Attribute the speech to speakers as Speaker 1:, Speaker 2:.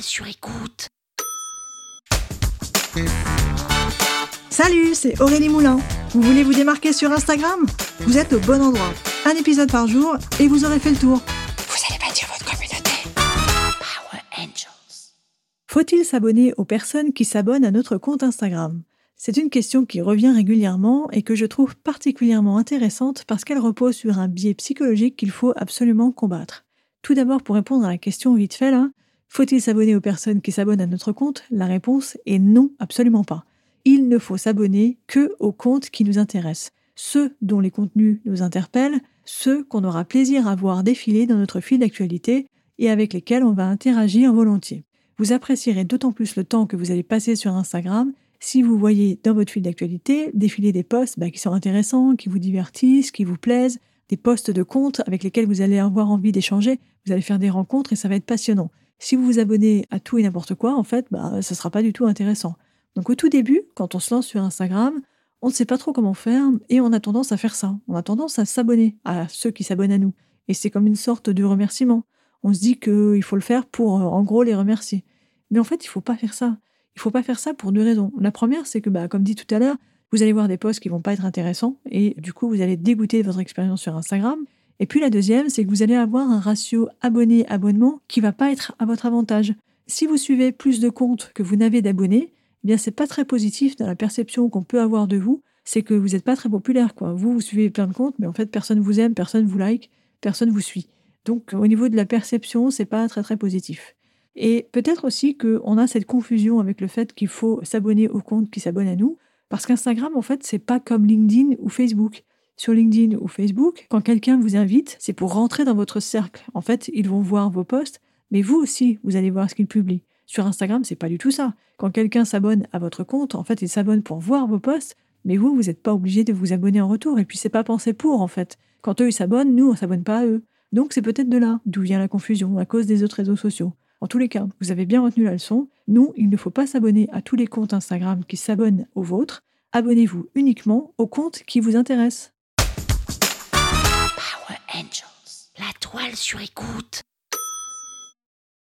Speaker 1: Sur écoute.
Speaker 2: Salut, c'est Aurélie Moulin. Vous voulez vous démarquer sur Instagram? Vous êtes au bon endroit. Un épisode par jour et vous aurez fait le tour.
Speaker 1: Vous allez bâtir votre communauté. Power Angels.
Speaker 2: Faut-il s'abonner aux personnes qui s'abonnent à notre compte Instagram? C'est une question qui revient régulièrement et que je trouve particulièrement intéressante parce qu'elle repose sur un biais psychologique qu'il faut absolument combattre. Tout d'abord, pour répondre à la question vite fait là, faut-il s'abonner aux personnes qui s'abonnent à notre compte? La réponse est non, absolument pas. Il ne faut s'abonner que aux comptes qui nous intéressent, ceux dont les contenus nous interpellent, ceux qu'on aura plaisir à voir défiler dans notre fil d'actualité et avec lesquels on va interagir volontiers. Vous apprécierez d'autant plus le temps que vous allez passer sur Instagram si vous voyez dans votre fil d'actualité défiler des posts bah, qui sont intéressants, qui vous divertissent, qui vous plaisent, des posts de comptes avec lesquels vous allez avoir envie d'échanger, vous allez faire des rencontres et ça va être passionnant. Si vous vous abonnez à tout et n'importe quoi, en fait, bah, ça sera pas du tout intéressant. Donc au tout début, quand on se lance sur Instagram, on ne sait pas trop comment faire et on a tendance à faire ça. On a tendance à s'abonner à ceux qui s'abonnent à nous. Et c'est comme une sorte de remerciement. On se dit qu'il faut le faire pour, euh, en gros, les remercier. Mais en fait, il faut pas faire ça. Il faut pas faire ça pour deux raisons. La première, c'est que, bah, comme dit tout à l'heure, vous allez voir des posts qui vont pas être intéressants et du coup, vous allez dégoûter votre expérience sur Instagram. Et puis la deuxième, c'est que vous allez avoir un ratio abonné-abonnement qui va pas être à votre avantage. Si vous suivez plus de comptes que vous n'avez d'abonnés, eh bien c'est pas très positif dans la perception qu'on peut avoir de vous, c'est que vous n'êtes pas très populaire quoi. Vous vous suivez plein de comptes mais en fait personne vous aime, personne vous like, personne vous suit. Donc au niveau de la perception, c'est pas très très positif. Et peut-être aussi qu'on a cette confusion avec le fait qu'il faut s'abonner aux comptes qui s'abonnent à nous parce qu'Instagram en fait, c'est pas comme LinkedIn ou Facebook sur LinkedIn ou Facebook, quand quelqu'un vous invite, c'est pour rentrer dans votre cercle. En fait, ils vont voir vos posts, mais vous aussi, vous allez voir ce qu'ils publient. Sur Instagram, c'est pas du tout ça. Quand quelqu'un s'abonne à votre compte, en fait, il s'abonne pour voir vos posts, mais vous, vous n'êtes pas obligé de vous abonner en retour. Et puis, c'est pas pensé pour, en fait. Quand eux, ils s'abonnent, nous, on s'abonne pas à eux. Donc, c'est peut-être de là d'où vient la confusion, à cause des autres réseaux sociaux. En tous les cas, vous avez bien retenu la leçon. Nous, il ne faut pas s'abonner à tous les comptes Instagram qui s'abonnent aux vôtres. Abonnez-vous uniquement aux comptes qui vous intéressent.
Speaker 1: Sur écoute.